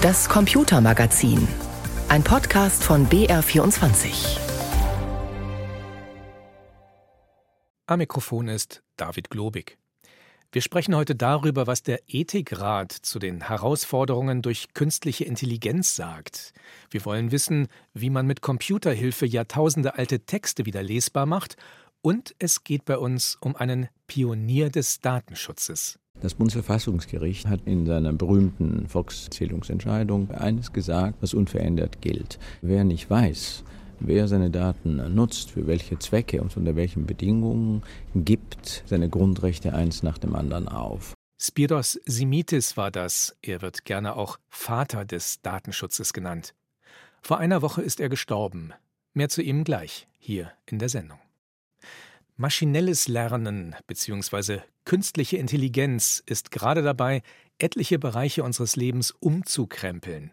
Das Computermagazin. Ein Podcast von BR24. Am Mikrofon ist David Globig. Wir sprechen heute darüber, was der Ethikrat zu den Herausforderungen durch künstliche Intelligenz sagt. Wir wollen wissen, wie man mit Computerhilfe jahrtausende alte Texte wieder lesbar macht. Und es geht bei uns um einen Pionier des Datenschutzes. Das Bundesverfassungsgericht hat in seiner berühmten Volkszählungsentscheidung eines gesagt, was unverändert gilt. Wer nicht weiß, wer seine Daten nutzt, für welche Zwecke und unter welchen Bedingungen, gibt seine Grundrechte eins nach dem anderen auf. Spiros Simitis war das. Er wird gerne auch Vater des Datenschutzes genannt. Vor einer Woche ist er gestorben. Mehr zu ihm gleich, hier in der Sendung. Maschinelles Lernen bzw. künstliche Intelligenz ist gerade dabei, etliche Bereiche unseres Lebens umzukrempeln.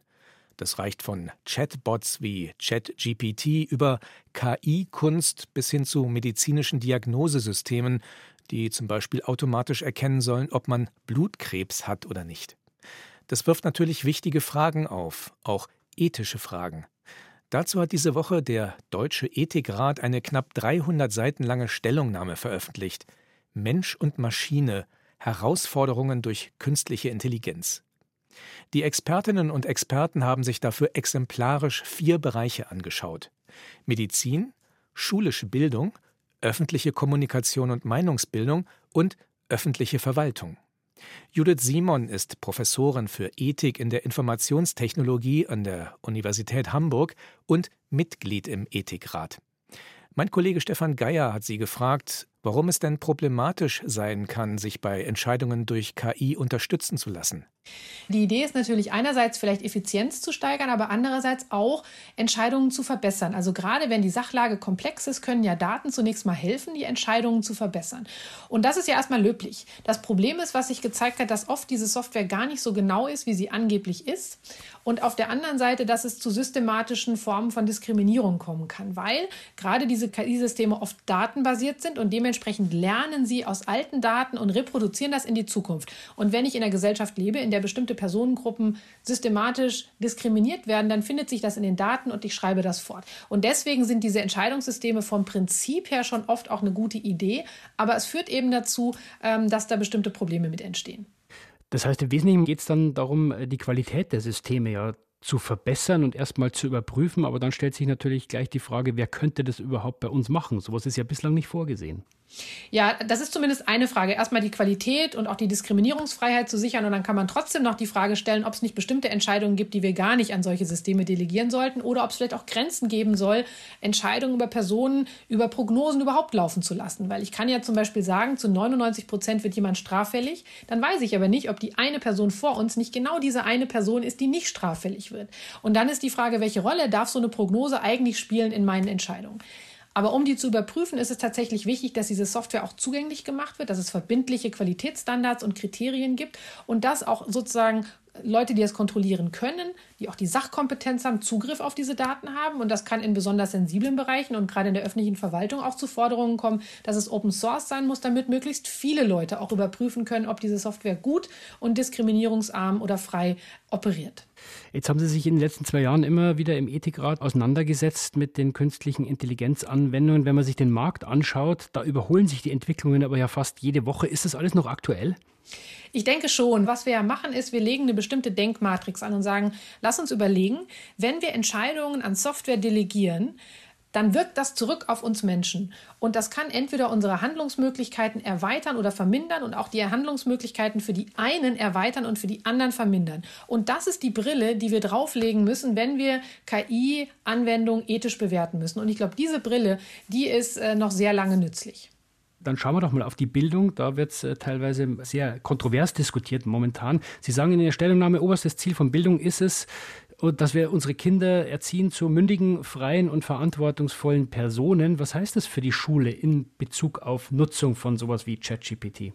Das reicht von Chatbots wie ChatGPT über KI-Kunst bis hin zu medizinischen Diagnosesystemen, die zum Beispiel automatisch erkennen sollen, ob man Blutkrebs hat oder nicht. Das wirft natürlich wichtige Fragen auf, auch ethische Fragen. Dazu hat diese Woche der Deutsche Ethikrat eine knapp 300 Seiten lange Stellungnahme veröffentlicht. Mensch und Maschine Herausforderungen durch künstliche Intelligenz. Die Expertinnen und Experten haben sich dafür exemplarisch vier Bereiche angeschaut. Medizin, schulische Bildung, öffentliche Kommunikation und Meinungsbildung und öffentliche Verwaltung. Judith Simon ist Professorin für Ethik in der Informationstechnologie an der Universität Hamburg und Mitglied im Ethikrat. Mein Kollege Stefan Geier hat sie gefragt, warum es denn problematisch sein kann, sich bei Entscheidungen durch KI unterstützen zu lassen. Die Idee ist natürlich einerseits vielleicht Effizienz zu steigern, aber andererseits auch Entscheidungen zu verbessern. Also gerade wenn die Sachlage komplex ist, können ja Daten zunächst mal helfen, die Entscheidungen zu verbessern. Und das ist ja erstmal löblich. Das Problem ist, was sich gezeigt hat, dass oft diese Software gar nicht so genau ist, wie sie angeblich ist. Und auf der anderen Seite, dass es zu systematischen Formen von Diskriminierung kommen kann, weil gerade diese KI-Systeme oft datenbasiert sind und dementsprechend lernen sie aus alten Daten und reproduzieren das in die Zukunft. Und wenn ich in der Gesellschaft lebe, in der bestimmte Personengruppen systematisch diskriminiert werden, dann findet sich das in den Daten und ich schreibe das fort. Und deswegen sind diese Entscheidungssysteme vom Prinzip her schon oft auch eine gute Idee, aber es führt eben dazu, ähm, dass da bestimmte Probleme mit entstehen. Das heißt, im Wesentlichen geht es dann darum, äh, die Qualität der Systeme ja zu verbessern und erstmal zu überprüfen. Aber dann stellt sich natürlich gleich die Frage, wer könnte das überhaupt bei uns machen? Sowas ist ja bislang nicht vorgesehen. Ja, das ist zumindest eine Frage. Erstmal die Qualität und auch die Diskriminierungsfreiheit zu sichern. Und dann kann man trotzdem noch die Frage stellen, ob es nicht bestimmte Entscheidungen gibt, die wir gar nicht an solche Systeme delegieren sollten oder ob es vielleicht auch Grenzen geben soll, Entscheidungen über Personen, über Prognosen überhaupt laufen zu lassen. Weil ich kann ja zum Beispiel sagen, zu 99 Prozent wird jemand straffällig. Dann weiß ich aber nicht, ob die eine Person vor uns nicht genau diese eine Person ist, die nicht straffällig wird. Und dann ist die Frage, welche Rolle darf so eine Prognose eigentlich spielen in meinen Entscheidungen? Aber um die zu überprüfen, ist es tatsächlich wichtig, dass diese Software auch zugänglich gemacht wird, dass es verbindliche Qualitätsstandards und Kriterien gibt und dass auch sozusagen Leute, die es kontrollieren können, die auch die Sachkompetenz haben, Zugriff auf diese Daten haben. Und das kann in besonders sensiblen Bereichen und gerade in der öffentlichen Verwaltung auch zu Forderungen kommen, dass es Open Source sein muss, damit möglichst viele Leute auch überprüfen können, ob diese Software gut und diskriminierungsarm oder frei operiert. Jetzt haben Sie sich in den letzten zwei Jahren immer wieder im Ethikrat auseinandergesetzt mit den künstlichen Intelligenzanwendungen. Wenn man sich den Markt anschaut, da überholen sich die Entwicklungen aber ja fast jede Woche. Ist das alles noch aktuell? Ich denke schon. Was wir ja machen, ist, wir legen eine bestimmte Denkmatrix an und sagen, lass uns überlegen, wenn wir Entscheidungen an Software delegieren, dann wirkt das zurück auf uns Menschen. Und das kann entweder unsere Handlungsmöglichkeiten erweitern oder vermindern und auch die Handlungsmöglichkeiten für die einen erweitern und für die anderen vermindern. Und das ist die Brille, die wir drauflegen müssen, wenn wir KI-Anwendungen ethisch bewerten müssen. Und ich glaube, diese Brille, die ist äh, noch sehr lange nützlich. Dann schauen wir doch mal auf die Bildung. Da wird es äh, teilweise sehr kontrovers diskutiert momentan. Sie sagen in Ihrer Stellungnahme, oberstes Ziel von Bildung ist es, dass wir unsere Kinder erziehen zu mündigen, freien und verantwortungsvollen Personen. Was heißt das für die Schule in Bezug auf Nutzung von sowas wie ChatGPT?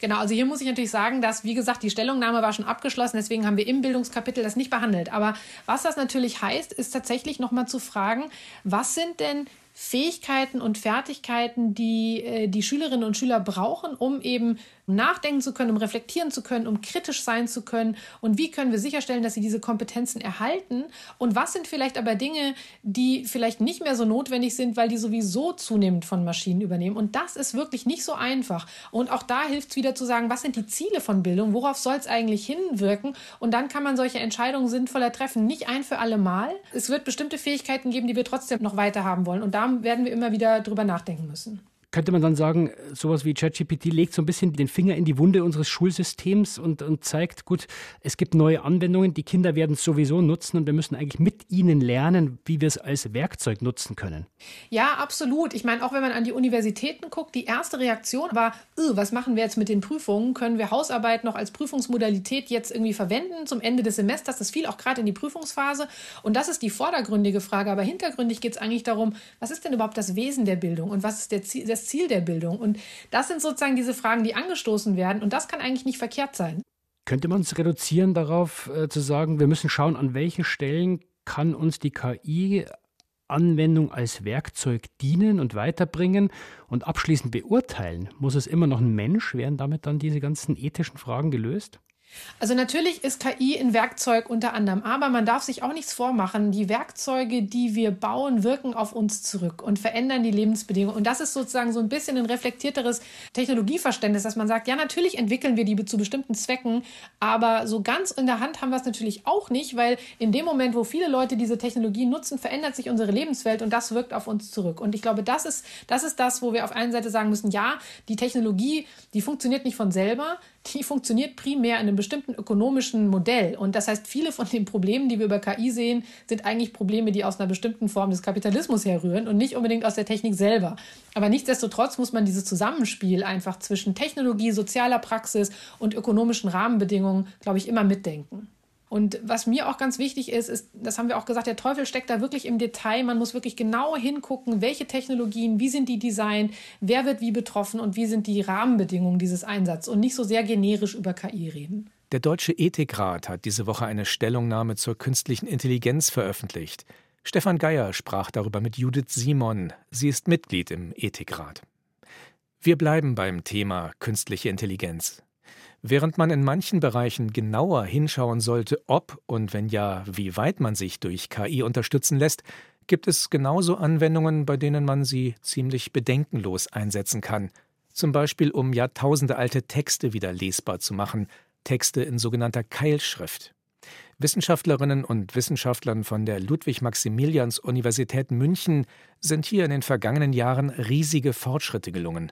Genau, also hier muss ich natürlich sagen, dass, wie gesagt, die Stellungnahme war schon abgeschlossen, deswegen haben wir im Bildungskapitel das nicht behandelt. Aber was das natürlich heißt, ist tatsächlich nochmal zu fragen, was sind denn Fähigkeiten und Fertigkeiten, die äh, die Schülerinnen und Schüler brauchen, um eben um nachdenken zu können, um reflektieren zu können, um kritisch sein zu können. Und wie können wir sicherstellen, dass sie diese Kompetenzen erhalten? Und was sind vielleicht aber Dinge, die vielleicht nicht mehr so notwendig sind, weil die sowieso zunehmend von Maschinen übernehmen? Und das ist wirklich nicht so einfach. Und auch da hilft es wieder zu sagen, was sind die Ziele von Bildung, worauf soll es eigentlich hinwirken? Und dann kann man solche Entscheidungen sinnvoller treffen, nicht ein für alle Mal. Es wird bestimmte Fähigkeiten geben, die wir trotzdem noch weiter haben wollen. Und da werden wir immer wieder drüber nachdenken müssen könnte man dann sagen, sowas wie ChatGPT legt so ein bisschen den Finger in die Wunde unseres Schulsystems und, und zeigt, gut, es gibt neue Anwendungen, die Kinder werden es sowieso nutzen und wir müssen eigentlich mit ihnen lernen, wie wir es als Werkzeug nutzen können. Ja, absolut. Ich meine, auch wenn man an die Universitäten guckt, die erste Reaktion war, was machen wir jetzt mit den Prüfungen? Können wir Hausarbeit noch als Prüfungsmodalität jetzt irgendwie verwenden zum Ende des Semesters? Das fiel auch gerade in die Prüfungsphase. Und das ist die vordergründige Frage. Aber hintergründig geht es eigentlich darum, was ist denn überhaupt das Wesen der Bildung und was ist der Ziel, das Ziel der Bildung? Und das sind sozusagen diese Fragen, die angestoßen werden. Und das kann eigentlich nicht verkehrt sein. Könnte man es reduzieren darauf äh, zu sagen, wir müssen schauen, an welchen Stellen kann uns die KI Anwendung als Werkzeug dienen und weiterbringen und abschließend beurteilen? Muss es immer noch ein Mensch? Werden damit dann diese ganzen ethischen Fragen gelöst? Also natürlich ist KI ein Werkzeug unter anderem, aber man darf sich auch nichts vormachen. Die Werkzeuge, die wir bauen, wirken auf uns zurück und verändern die Lebensbedingungen. Und das ist sozusagen so ein bisschen ein reflektierteres Technologieverständnis, dass man sagt, ja, natürlich entwickeln wir die zu bestimmten Zwecken, aber so ganz in der Hand haben wir es natürlich auch nicht, weil in dem Moment, wo viele Leute diese Technologie nutzen, verändert sich unsere Lebenswelt und das wirkt auf uns zurück. Und ich glaube, das ist, das ist das, wo wir auf einer Seite sagen müssen, ja, die Technologie, die funktioniert nicht von selber, die funktioniert primär in einem bestimmten ökonomischen Modell. Und das heißt, viele von den Problemen, die wir über KI sehen, sind eigentlich Probleme, die aus einer bestimmten Form des Kapitalismus herrühren und nicht unbedingt aus der Technik selber. Aber nichtsdestotrotz muss man dieses Zusammenspiel einfach zwischen Technologie, sozialer Praxis und ökonomischen Rahmenbedingungen, glaube ich, immer mitdenken. Und was mir auch ganz wichtig ist, ist, das haben wir auch gesagt, der Teufel steckt da wirklich im Detail. Man muss wirklich genau hingucken, welche Technologien, wie sind die designt, wer wird wie betroffen und wie sind die Rahmenbedingungen dieses Einsatzes und nicht so sehr generisch über KI reden. Der Deutsche Ethikrat hat diese Woche eine Stellungnahme zur künstlichen Intelligenz veröffentlicht. Stefan Geier sprach darüber mit Judith Simon. Sie ist Mitglied im Ethikrat. Wir bleiben beim Thema künstliche Intelligenz. Während man in manchen Bereichen genauer hinschauen sollte, ob und wenn ja, wie weit man sich durch KI unterstützen lässt, gibt es genauso Anwendungen, bei denen man sie ziemlich bedenkenlos einsetzen kann. Zum Beispiel, um jahrtausendealte Texte wieder lesbar zu machen, Texte in sogenannter Keilschrift. Wissenschaftlerinnen und Wissenschaftlern von der Ludwig-Maximilians-Universität München sind hier in den vergangenen Jahren riesige Fortschritte gelungen.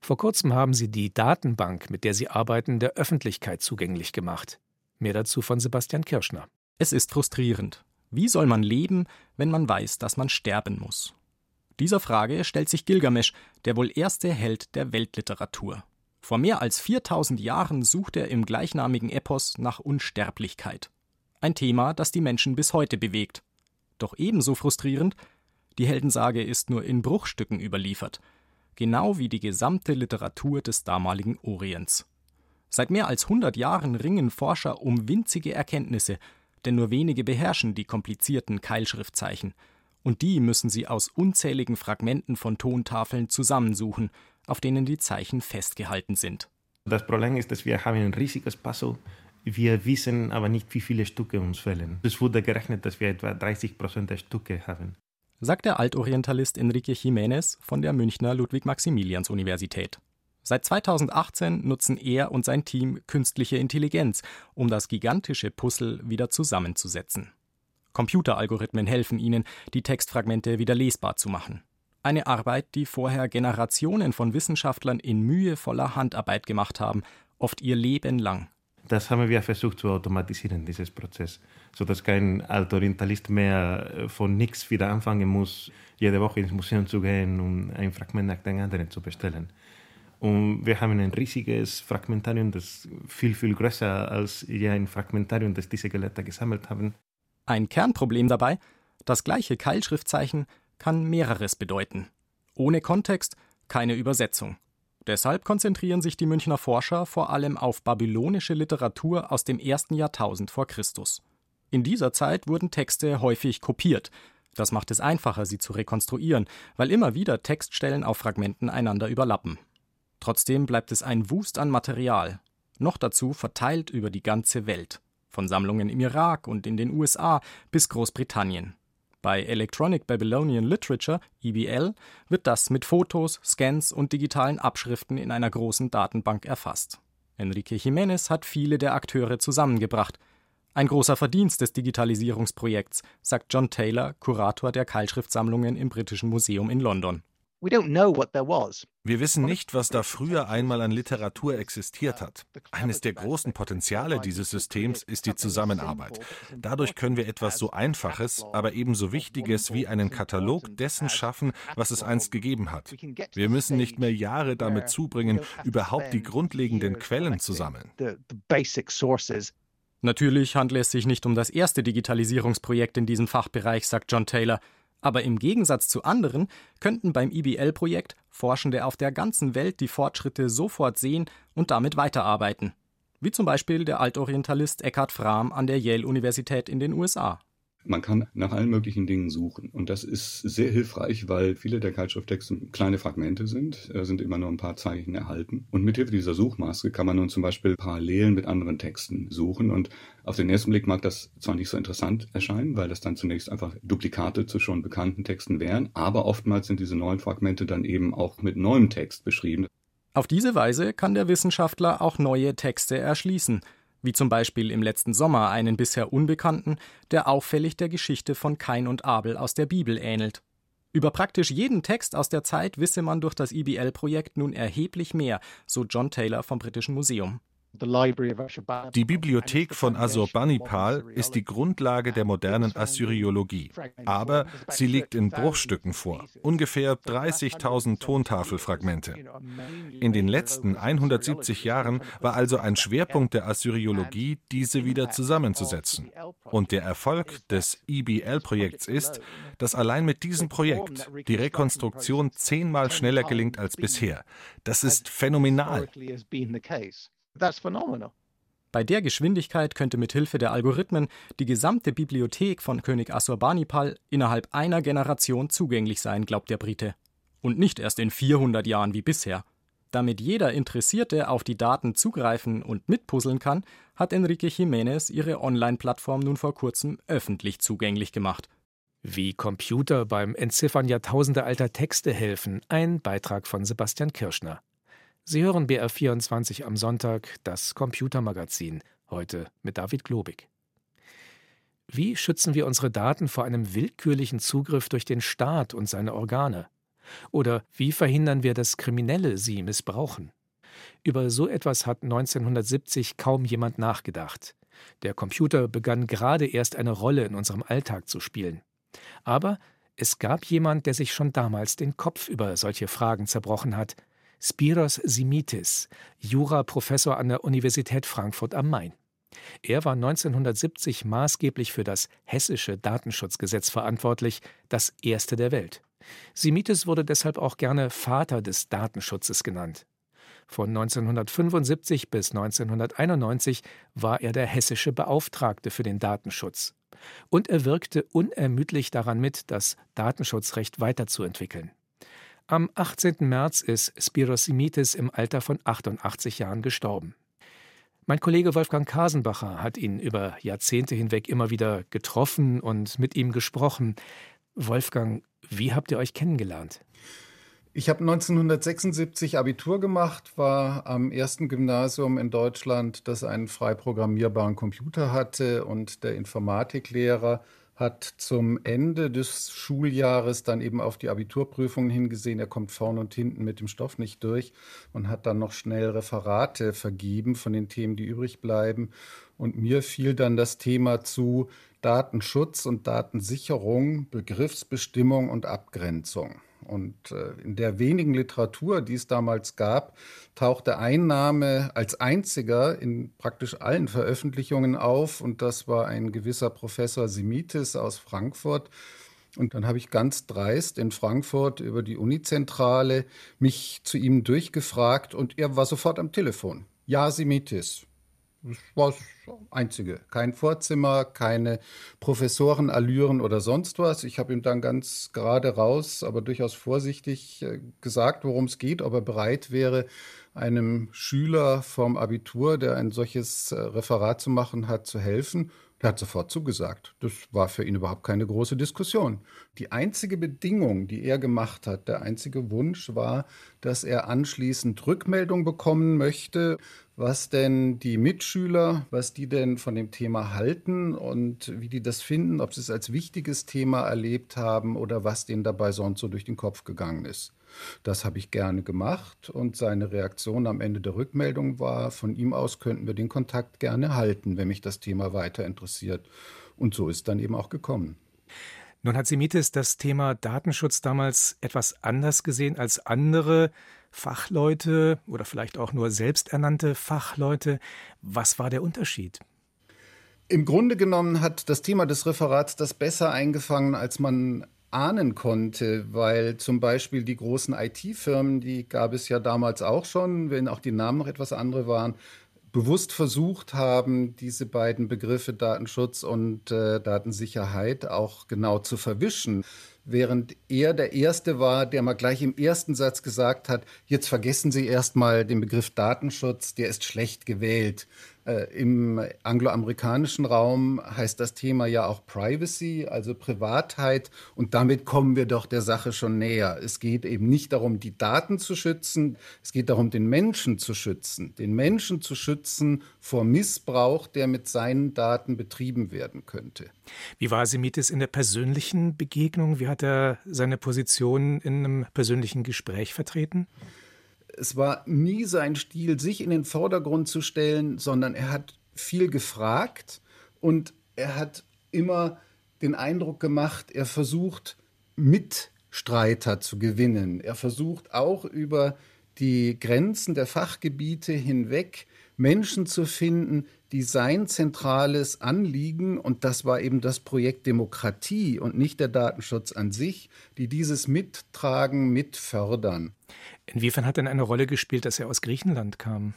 Vor kurzem haben sie die Datenbank, mit der sie arbeiten, der Öffentlichkeit zugänglich gemacht. Mehr dazu von Sebastian Kirschner. Es ist frustrierend. Wie soll man leben, wenn man weiß, dass man sterben muss? Dieser Frage stellt sich Gilgamesch, der wohl erste Held der Weltliteratur. Vor mehr als 4000 Jahren sucht er im gleichnamigen Epos nach Unsterblichkeit. Ein Thema, das die Menschen bis heute bewegt. Doch ebenso frustrierend, die Heldensage ist nur in Bruchstücken überliefert – genau wie die gesamte Literatur des damaligen Orients. Seit mehr als 100 Jahren ringen Forscher um winzige Erkenntnisse, denn nur wenige beherrschen die komplizierten Keilschriftzeichen, und die müssen sie aus unzähligen Fragmenten von Tontafeln zusammensuchen, auf denen die Zeichen festgehalten sind. Das Problem ist, dass wir haben ein riesiges Puzzle. Wir wissen aber nicht, wie viele Stücke uns fehlen. Es wurde gerechnet, dass wir etwa 30 Prozent der Stücke haben sagt der Altorientalist Enrique Jiménez von der Münchner Ludwig-Maximilians-Universität. Seit 2018 nutzen er und sein Team künstliche Intelligenz, um das gigantische Puzzle wieder zusammenzusetzen. Computeralgorithmen helfen ihnen, die Textfragmente wieder lesbar zu machen. Eine Arbeit, die vorher Generationen von Wissenschaftlern in mühevoller Handarbeit gemacht haben, oft ihr Leben lang. Das haben wir versucht zu automatisieren, dieses Prozess, sodass kein Altorientalist mehr äh, von nichts wieder anfangen muss, jede Woche ins Museum zu gehen und ein Fragment nach dem anderen zu bestellen. Und wir haben ein riesiges Fragmentarium, das viel, viel größer als je ein Fragmentarium, das diese Gelehrten gesammelt haben. Ein Kernproblem dabei, das gleiche Keilschriftzeichen kann mehreres bedeuten. Ohne Kontext keine Übersetzung. Deshalb konzentrieren sich die Münchner Forscher vor allem auf babylonische Literatur aus dem ersten Jahrtausend vor Christus. In dieser Zeit wurden Texte häufig kopiert. Das macht es einfacher, sie zu rekonstruieren, weil immer wieder Textstellen auf Fragmenten einander überlappen. Trotzdem bleibt es ein Wust an Material, noch dazu verteilt über die ganze Welt, von Sammlungen im Irak und in den USA bis Großbritannien. Bei Electronic Babylonian Literature, EBL, wird das mit Fotos, Scans und digitalen Abschriften in einer großen Datenbank erfasst. Enrique Jiménez hat viele der Akteure zusammengebracht. Ein großer Verdienst des Digitalisierungsprojekts, sagt John Taylor, Kurator der Keilschriftsammlungen im Britischen Museum in London. Wir wissen nicht, was da früher einmal an Literatur existiert hat. Eines der großen Potenziale dieses Systems ist die Zusammenarbeit. Dadurch können wir etwas so Einfaches, aber ebenso Wichtiges wie einen Katalog dessen schaffen, was es einst gegeben hat. Wir müssen nicht mehr Jahre damit zubringen, überhaupt die grundlegenden Quellen zu sammeln. Natürlich handelt es sich nicht um das erste Digitalisierungsprojekt in diesem Fachbereich, sagt John Taylor. Aber im Gegensatz zu anderen könnten beim IBL-Projekt Forschende auf der ganzen Welt die Fortschritte sofort sehen und damit weiterarbeiten. Wie zum Beispiel der Altorientalist Eckhard Frahm an der Yale-Universität in den USA. Man kann nach allen möglichen Dingen suchen. Und das ist sehr hilfreich, weil viele der Kaltschrifttexte kleine Fragmente sind, äh, sind immer nur ein paar Zeichen erhalten. Und mithilfe dieser Suchmaske kann man nun zum Beispiel Parallelen mit anderen Texten suchen. Und auf den ersten Blick mag das zwar nicht so interessant erscheinen, weil das dann zunächst einfach Duplikate zu schon bekannten Texten wären, aber oftmals sind diese neuen Fragmente dann eben auch mit neuem Text beschrieben. Auf diese Weise kann der Wissenschaftler auch neue Texte erschließen – wie zum Beispiel im letzten Sommer einen bisher Unbekannten, der auffällig der Geschichte von Kain und Abel aus der Bibel ähnelt. Über praktisch jeden Text aus der Zeit wisse man durch das IBL-Projekt nun erheblich mehr, so John Taylor vom Britischen Museum. Die Bibliothek von Assurbanipal ist die Grundlage der modernen Assyriologie, aber sie liegt in Bruchstücken vor, ungefähr 30.000 Tontafelfragmente. In den letzten 170 Jahren war also ein Schwerpunkt der Assyriologie, diese wieder zusammenzusetzen. Und der Erfolg des EBL-Projekts ist, dass allein mit diesem Projekt die Rekonstruktion zehnmal schneller gelingt als bisher. Das ist phänomenal. That's phenomenal. Bei der Geschwindigkeit könnte mit Hilfe der Algorithmen die gesamte Bibliothek von König Assurbanipal innerhalb einer Generation zugänglich sein, glaubt der Brite. Und nicht erst in 400 Jahren wie bisher. Damit jeder Interessierte auf die Daten zugreifen und mitpuzzeln kann, hat Enrique Jiménez ihre Online-Plattform nun vor kurzem öffentlich zugänglich gemacht. Wie Computer beim Entziffern jahrtausendealter Texte helfen, ein Beitrag von Sebastian Kirschner. Sie hören BR24 am Sonntag, das Computermagazin, heute mit David Globig. Wie schützen wir unsere Daten vor einem willkürlichen Zugriff durch den Staat und seine Organe? Oder wie verhindern wir, dass Kriminelle sie missbrauchen? Über so etwas hat 1970 kaum jemand nachgedacht. Der Computer begann gerade erst eine Rolle in unserem Alltag zu spielen. Aber es gab jemand, der sich schon damals den Kopf über solche Fragen zerbrochen hat, Spiros Simitis, Juraprofessor an der Universität Frankfurt am Main. Er war 1970 maßgeblich für das hessische Datenschutzgesetz verantwortlich, das erste der Welt. Simitis wurde deshalb auch gerne Vater des Datenschutzes genannt. Von 1975 bis 1991 war er der hessische Beauftragte für den Datenschutz. Und er wirkte unermüdlich daran mit, das Datenschutzrecht weiterzuentwickeln. Am 18. März ist Spiros Simitis im Alter von 88 Jahren gestorben. Mein Kollege Wolfgang Kasenbacher hat ihn über Jahrzehnte hinweg immer wieder getroffen und mit ihm gesprochen. Wolfgang, wie habt ihr euch kennengelernt? Ich habe 1976 Abitur gemacht, war am ersten Gymnasium in Deutschland, das einen frei programmierbaren Computer hatte und der Informatiklehrer hat zum Ende des Schuljahres dann eben auf die Abiturprüfungen hingesehen. Er kommt vorne und hinten mit dem Stoff nicht durch und hat dann noch schnell Referate vergeben von den Themen, die übrig bleiben. Und mir fiel dann das Thema zu Datenschutz und Datensicherung, Begriffsbestimmung und Abgrenzung. Und äh, in der wenigen Literatur, die es damals gab, tauchte ein Name als einziger in praktisch allen Veröffentlichungen auf. Und das war ein gewisser Professor Simitis aus Frankfurt. Und dann habe ich ganz dreist in Frankfurt über die Unizentrale mich zu ihm durchgefragt und er war sofort am Telefon. Ja, Simitis. Das war das Einzige. Kein Vorzimmer, keine Professorenallüren oder sonst was. Ich habe ihm dann ganz gerade raus, aber durchaus vorsichtig äh, gesagt, worum es geht, ob er bereit wäre, einem Schüler vom Abitur, der ein solches äh, Referat zu machen hat, zu helfen. Er hat sofort zugesagt. Das war für ihn überhaupt keine große Diskussion. Die einzige Bedingung, die er gemacht hat, der einzige Wunsch war, dass er anschließend Rückmeldung bekommen möchte, was denn die Mitschüler, was die denn von dem Thema halten und wie die das finden, ob sie es als wichtiges Thema erlebt haben oder was denen dabei sonst so durch den Kopf gegangen ist. Das habe ich gerne gemacht und seine Reaktion am Ende der Rückmeldung war, von ihm aus könnten wir den Kontakt gerne halten, wenn mich das Thema weiter interessiert. Und so ist dann eben auch gekommen. Nun hat Semitis das Thema Datenschutz damals etwas anders gesehen als andere Fachleute oder vielleicht auch nur selbsternannte Fachleute. Was war der Unterschied? Im Grunde genommen hat das Thema des Referats das besser eingefangen, als man ahnen konnte, weil zum Beispiel die großen IT-Firmen, die gab es ja damals auch schon, wenn auch die Namen noch etwas andere waren, bewusst versucht haben, diese beiden Begriffe Datenschutz und äh, Datensicherheit auch genau zu verwischen während er der Erste war, der mal gleich im ersten Satz gesagt hat, jetzt vergessen Sie erstmal den Begriff Datenschutz, der ist schlecht gewählt. Äh, Im angloamerikanischen Raum heißt das Thema ja auch Privacy, also Privatheit. Und damit kommen wir doch der Sache schon näher. Es geht eben nicht darum, die Daten zu schützen, es geht darum, den Menschen zu schützen. Den Menschen zu schützen vor Missbrauch, der mit seinen Daten betrieben werden könnte. Wie war Semitis in der persönlichen Begegnung? Wie hat er seine Position in einem persönlichen Gespräch vertreten? Es war nie sein Stil, sich in den Vordergrund zu stellen, sondern er hat viel gefragt und er hat immer den Eindruck gemacht, er versucht Mitstreiter zu gewinnen. Er versucht auch über die Grenzen der Fachgebiete hinweg Menschen zu finden, die sein zentrales Anliegen, und das war eben das Projekt Demokratie und nicht der Datenschutz an sich, die dieses mittragen, mitfördern. Inwiefern hat denn eine Rolle gespielt, dass er aus Griechenland kam?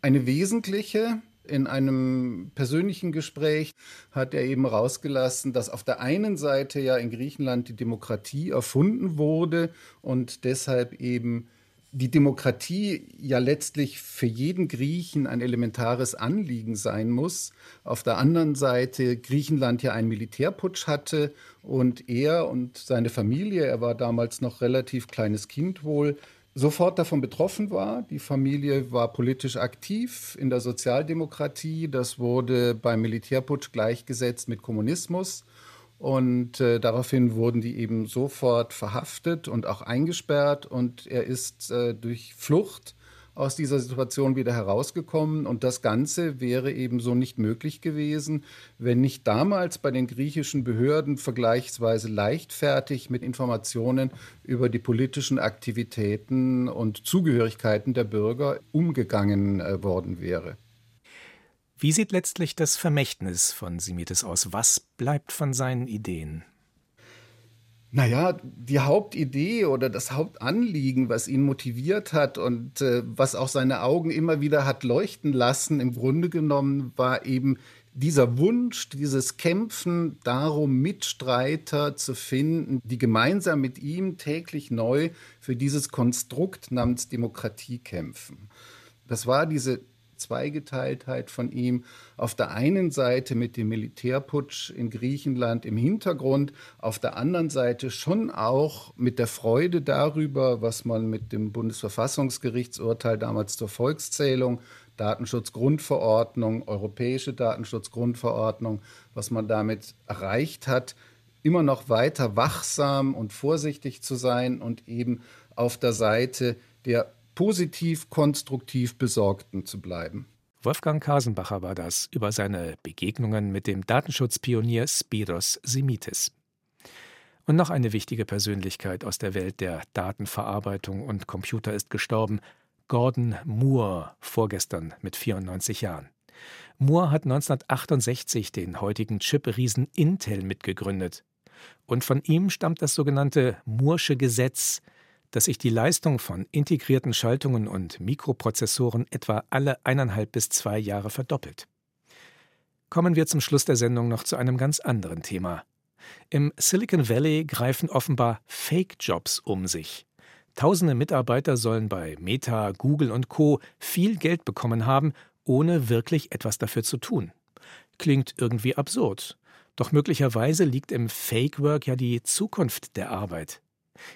Eine wesentliche. In einem persönlichen Gespräch hat er eben rausgelassen, dass auf der einen Seite ja in Griechenland die Demokratie erfunden wurde und deshalb eben die Demokratie ja letztlich für jeden Griechen ein elementares Anliegen sein muss. Auf der anderen Seite Griechenland ja einen Militärputsch hatte und er und seine Familie, er war damals noch relativ kleines Kind wohl, sofort davon betroffen war. Die Familie war politisch aktiv in der Sozialdemokratie. Das wurde beim Militärputsch gleichgesetzt mit Kommunismus. Und äh, daraufhin wurden die eben sofort verhaftet und auch eingesperrt. Und er ist äh, durch Flucht aus dieser Situation wieder herausgekommen. Und das Ganze wäre eben so nicht möglich gewesen, wenn nicht damals bei den griechischen Behörden vergleichsweise leichtfertig mit Informationen über die politischen Aktivitäten und Zugehörigkeiten der Bürger umgegangen äh, worden wäre. Wie sieht letztlich das Vermächtnis von Simitis aus? Was bleibt von seinen Ideen? Naja, die Hauptidee oder das Hauptanliegen, was ihn motiviert hat und äh, was auch seine Augen immer wieder hat leuchten lassen, im Grunde genommen war eben dieser Wunsch, dieses Kämpfen darum, Mitstreiter zu finden, die gemeinsam mit ihm täglich neu für dieses Konstrukt namens Demokratie kämpfen. Das war diese Zweigeteiltheit von ihm. Auf der einen Seite mit dem Militärputsch in Griechenland im Hintergrund, auf der anderen Seite schon auch mit der Freude darüber, was man mit dem Bundesverfassungsgerichtsurteil damals zur Volkszählung Datenschutzgrundverordnung, europäische Datenschutzgrundverordnung, was man damit erreicht hat, immer noch weiter wachsam und vorsichtig zu sein und eben auf der Seite der positiv, konstruktiv Besorgten zu bleiben. Wolfgang Kasenbacher war das über seine Begegnungen mit dem Datenschutzpionier Spiros Simitis. Und noch eine wichtige Persönlichkeit aus der Welt der Datenverarbeitung und Computer ist gestorben. Gordon Moore, vorgestern mit 94 Jahren. Moore hat 1968 den heutigen Chip-Riesen Intel mitgegründet. Und von ihm stammt das sogenannte Moore'sche Gesetz, dass sich die Leistung von integrierten Schaltungen und Mikroprozessoren etwa alle eineinhalb bis zwei Jahre verdoppelt. Kommen wir zum Schluss der Sendung noch zu einem ganz anderen Thema. Im Silicon Valley greifen offenbar Fake-Jobs um sich. Tausende Mitarbeiter sollen bei Meta, Google und Co viel Geld bekommen haben, ohne wirklich etwas dafür zu tun. Klingt irgendwie absurd. Doch möglicherweise liegt im Fake Work ja die Zukunft der Arbeit.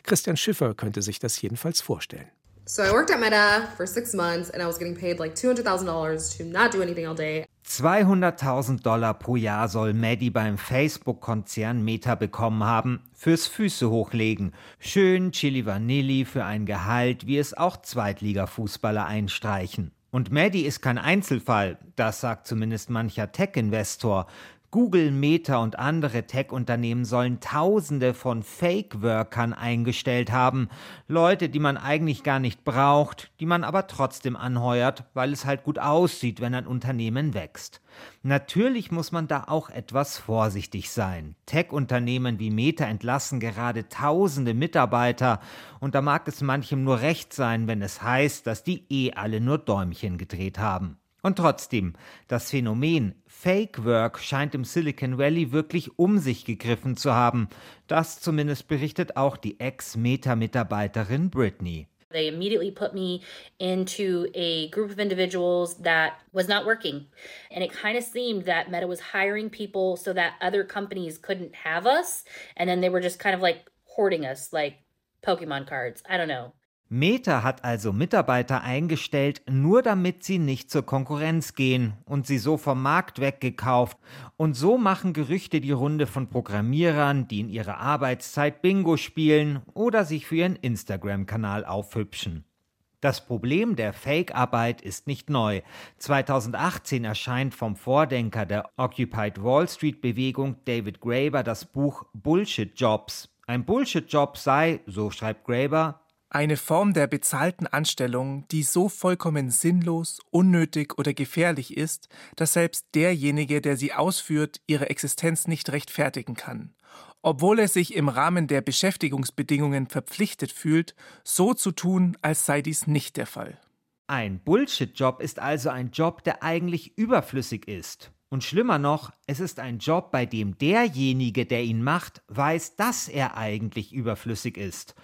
Christian Schiffer könnte sich das jedenfalls vorstellen. So I worked at Meta for six months and I was getting paid like $200,000 to not do anything all day. 200.000 Dollar pro Jahr soll Maddie beim Facebook-Konzern Meta bekommen haben. Fürs Füße hochlegen. Schön Chili Vanilli für ein Gehalt, wie es auch Zweitliga-Fußballer einstreichen. Und Maddie ist kein Einzelfall, das sagt zumindest mancher Tech-Investor. Google, Meta und andere Tech-Unternehmen sollen Tausende von Fake-Workern eingestellt haben. Leute, die man eigentlich gar nicht braucht, die man aber trotzdem anheuert, weil es halt gut aussieht, wenn ein Unternehmen wächst. Natürlich muss man da auch etwas vorsichtig sein. Tech-Unternehmen wie Meta entlassen gerade tausende Mitarbeiter und da mag es manchem nur recht sein, wenn es heißt, dass die eh alle nur Däumchen gedreht haben. Und trotzdem, das Phänomen Fake Work scheint im Silicon Valley wirklich um sich gegriffen zu haben. Das zumindest berichtet auch die Ex-Meta-Mitarbeiterin Britney. They immediately put me into a group of individuals that was not working. And it kind of seemed that Meta was hiring people so that other companies couldn't have us. And then they were just kind of like hoarding us like Pokemon cards. I don't know. Meta hat also Mitarbeiter eingestellt, nur damit sie nicht zur Konkurrenz gehen und sie so vom Markt weggekauft. Und so machen Gerüchte die Runde von Programmierern, die in ihrer Arbeitszeit Bingo spielen oder sich für ihren Instagram-Kanal aufhübschen. Das Problem der Fake-Arbeit ist nicht neu. 2018 erscheint vom Vordenker der Occupied Wall Street-Bewegung David Graeber das Buch Bullshit Jobs. Ein Bullshit-Job sei, so schreibt Graeber, eine Form der bezahlten Anstellung, die so vollkommen sinnlos, unnötig oder gefährlich ist, dass selbst derjenige, der sie ausführt, ihre Existenz nicht rechtfertigen kann, obwohl er sich im Rahmen der Beschäftigungsbedingungen verpflichtet fühlt, so zu tun, als sei dies nicht der Fall. Ein Bullshit-Job ist also ein Job, der eigentlich überflüssig ist. Und schlimmer noch, es ist ein Job, bei dem derjenige, der ihn macht, weiß, dass er eigentlich überflüssig ist.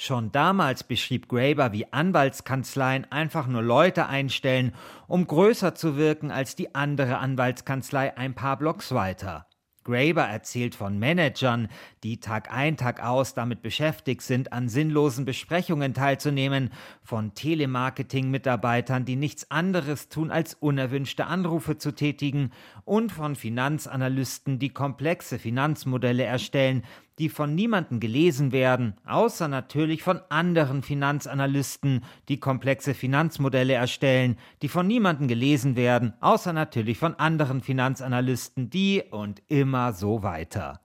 Schon damals beschrieb Graeber, wie Anwaltskanzleien einfach nur Leute einstellen, um größer zu wirken als die andere Anwaltskanzlei ein paar Blocks weiter. Graeber erzählt von Managern, die Tag ein, Tag aus damit beschäftigt sind, an sinnlosen Besprechungen teilzunehmen, von Telemarketing-Mitarbeitern, die nichts anderes tun, als unerwünschte Anrufe zu tätigen, und von Finanzanalysten, die komplexe Finanzmodelle erstellen, die von niemandem gelesen werden, außer natürlich von anderen Finanzanalysten, die komplexe Finanzmodelle erstellen, die von niemandem gelesen werden, außer natürlich von anderen Finanzanalysten, die und immer so weiter.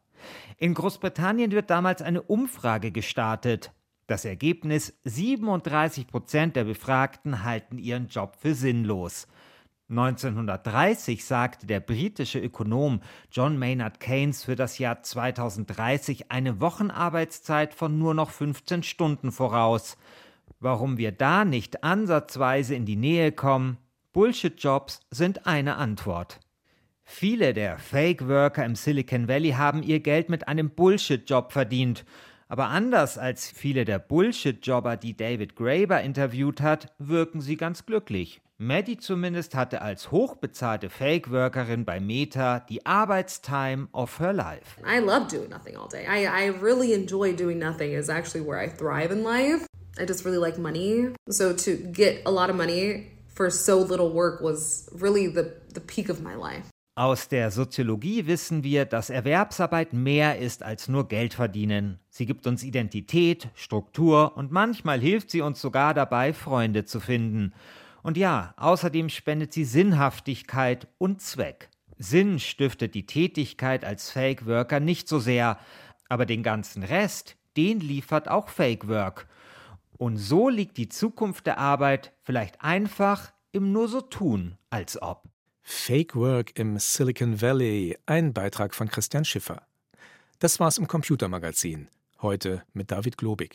In Großbritannien wird damals eine Umfrage gestartet. Das Ergebnis 37 Prozent der Befragten halten ihren Job für sinnlos. 1930 sagte der britische Ökonom John Maynard Keynes für das Jahr 2030 eine Wochenarbeitszeit von nur noch 15 Stunden voraus. Warum wir da nicht ansatzweise in die Nähe kommen? Bullshit-Jobs sind eine Antwort. Viele der Fake-Worker im Silicon Valley haben ihr Geld mit einem Bullshit-Job verdient. Aber anders als viele der Bullshit-Jobber, die David Graeber interviewt hat, wirken sie ganz glücklich. Maddie zumindest hatte als hochbezahlte Fake-Workerin bei Meta die Arbeitstime of her life. I love doing nothing all day. I, I really enjoy doing nothing is actually where I thrive in life. I just really like money. So to get a lot of money for so little work was really the, the peak of my life. Aus der Soziologie wissen wir, dass Erwerbsarbeit mehr ist als nur Geld verdienen. Sie gibt uns Identität, Struktur und manchmal hilft sie uns sogar dabei, Freunde zu finden. Und ja, außerdem spendet sie Sinnhaftigkeit und Zweck. Sinn stiftet die Tätigkeit als Fake Worker nicht so sehr, aber den ganzen Rest, den liefert auch Fake Work. Und so liegt die Zukunft der Arbeit vielleicht einfach im nur so tun, als ob. Fake Work im Silicon Valley, ein Beitrag von Christian Schiffer. Das war's im Computermagazin, heute mit David Globig.